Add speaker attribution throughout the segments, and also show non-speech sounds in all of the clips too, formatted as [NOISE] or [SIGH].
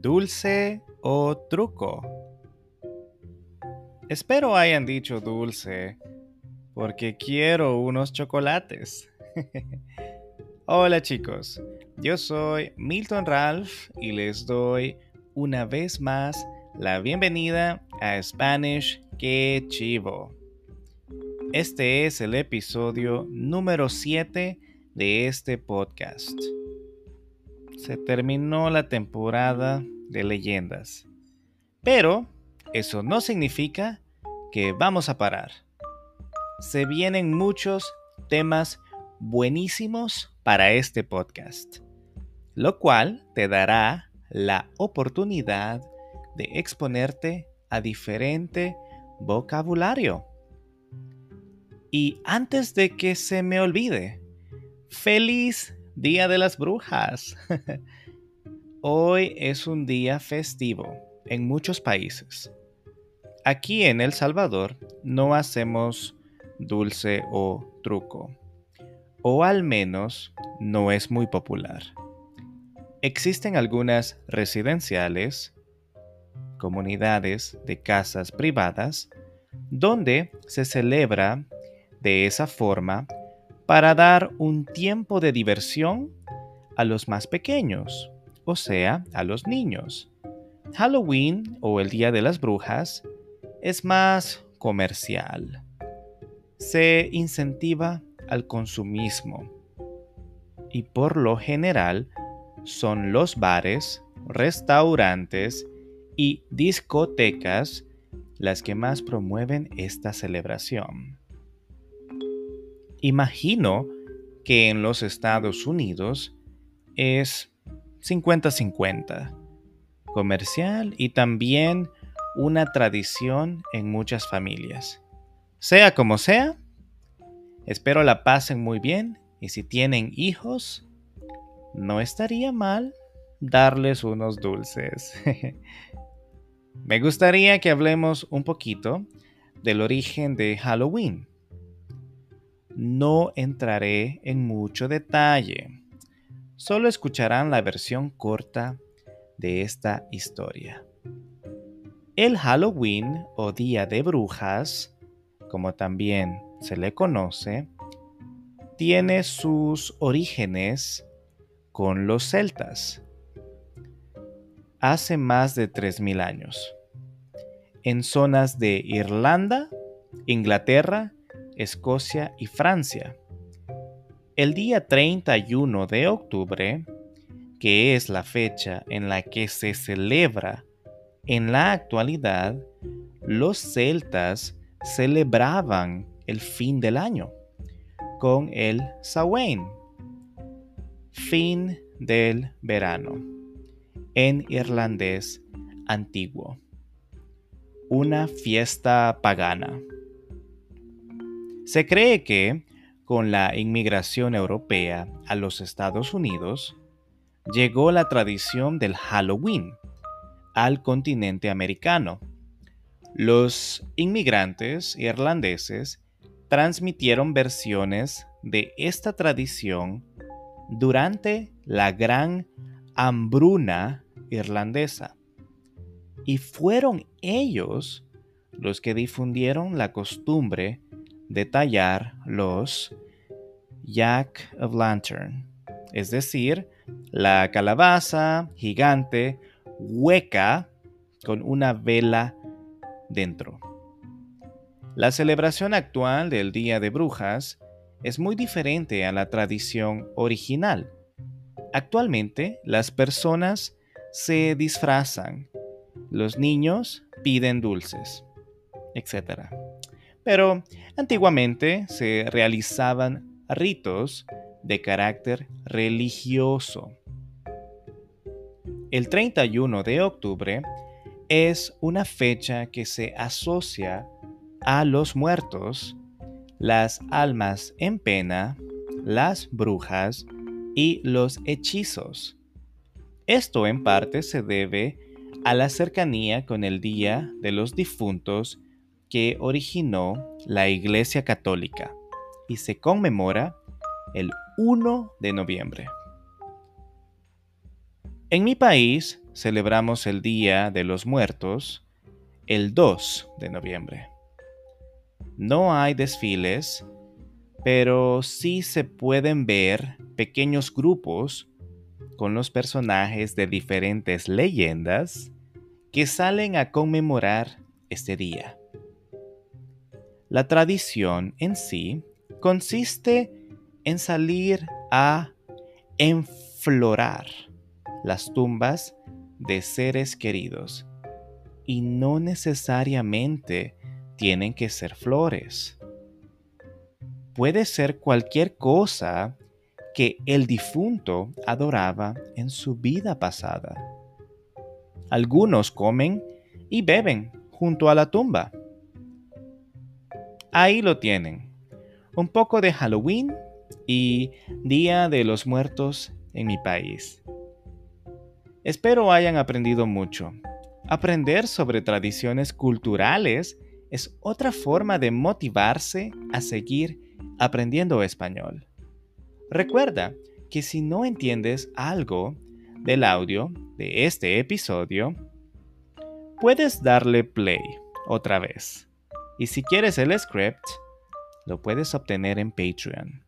Speaker 1: ¿Dulce o truco? Espero hayan dicho dulce porque quiero unos chocolates. [LAUGHS] Hola chicos, yo soy Milton Ralph y les doy una vez más la bienvenida a Spanish Que Chivo. Este es el episodio número 7 de este podcast se terminó la temporada de leyendas. Pero eso no significa que vamos a parar. Se vienen muchos temas buenísimos para este podcast, lo cual te dará la oportunidad de exponerte a diferente vocabulario. Y antes de que se me olvide, feliz Día de las Brujas. [LAUGHS] Hoy es un día festivo en muchos países. Aquí en El Salvador no hacemos dulce o truco, o al menos no es muy popular. Existen algunas residenciales, comunidades de casas privadas, donde se celebra de esa forma para dar un tiempo de diversión a los más pequeños, o sea, a los niños. Halloween o el Día de las Brujas es más comercial. Se incentiva al consumismo y por lo general son los bares, restaurantes y discotecas las que más promueven esta celebración. Imagino que en los Estados Unidos es 50-50, comercial y también una tradición en muchas familias. Sea como sea, espero la pasen muy bien y si tienen hijos, no estaría mal darles unos dulces. [LAUGHS] Me gustaría que hablemos un poquito del origen de Halloween no entraré en mucho detalle. Solo escucharán la versión corta de esta historia. El Halloween o Día de Brujas, como también se le conoce, tiene sus orígenes con los celtas. Hace más de 3.000 años. En zonas de Irlanda, Inglaterra Escocia y Francia. El día 31 de octubre, que es la fecha en la que se celebra en la actualidad, los celtas celebraban el fin del año con el Samhain, fin del verano, en irlandés antiguo, una fiesta pagana. Se cree que, con la inmigración europea a los Estados Unidos, llegó la tradición del Halloween al continente americano. Los inmigrantes irlandeses transmitieron versiones de esta tradición durante la gran hambruna irlandesa. Y fueron ellos los que difundieron la costumbre detallar los Jack of Lantern, es decir, la calabaza gigante hueca con una vela dentro. La celebración actual del Día de Brujas es muy diferente a la tradición original. Actualmente las personas se disfrazan, los niños piden dulces, etc pero antiguamente se realizaban ritos de carácter religioso. El 31 de octubre es una fecha que se asocia a los muertos, las almas en pena, las brujas y los hechizos. Esto en parte se debe a la cercanía con el Día de los Difuntos que originó la Iglesia Católica y se conmemora el 1 de noviembre. En mi país celebramos el Día de los Muertos el 2 de noviembre. No hay desfiles, pero sí se pueden ver pequeños grupos con los personajes de diferentes leyendas que salen a conmemorar este día. La tradición en sí consiste en salir a enflorar las tumbas de seres queridos y no necesariamente tienen que ser flores. Puede ser cualquier cosa que el difunto adoraba en su vida pasada. Algunos comen y beben junto a la tumba. Ahí lo tienen. Un poco de Halloween y Día de los Muertos en mi país. Espero hayan aprendido mucho. Aprender sobre tradiciones culturales es otra forma de motivarse a seguir aprendiendo español. Recuerda que si no entiendes algo del audio de este episodio, puedes darle play otra vez. Y si quieres el script, lo puedes obtener en Patreon.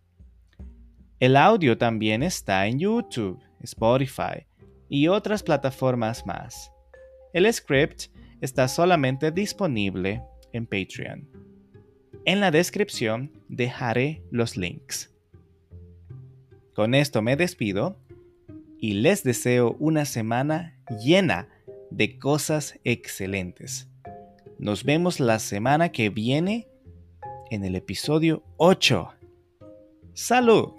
Speaker 1: El audio también está en YouTube, Spotify y otras plataformas más. El script está solamente disponible en Patreon. En la descripción dejaré los links. Con esto me despido y les deseo una semana llena de cosas excelentes. Nos vemos la semana que viene en el episodio 8. ¡Salud!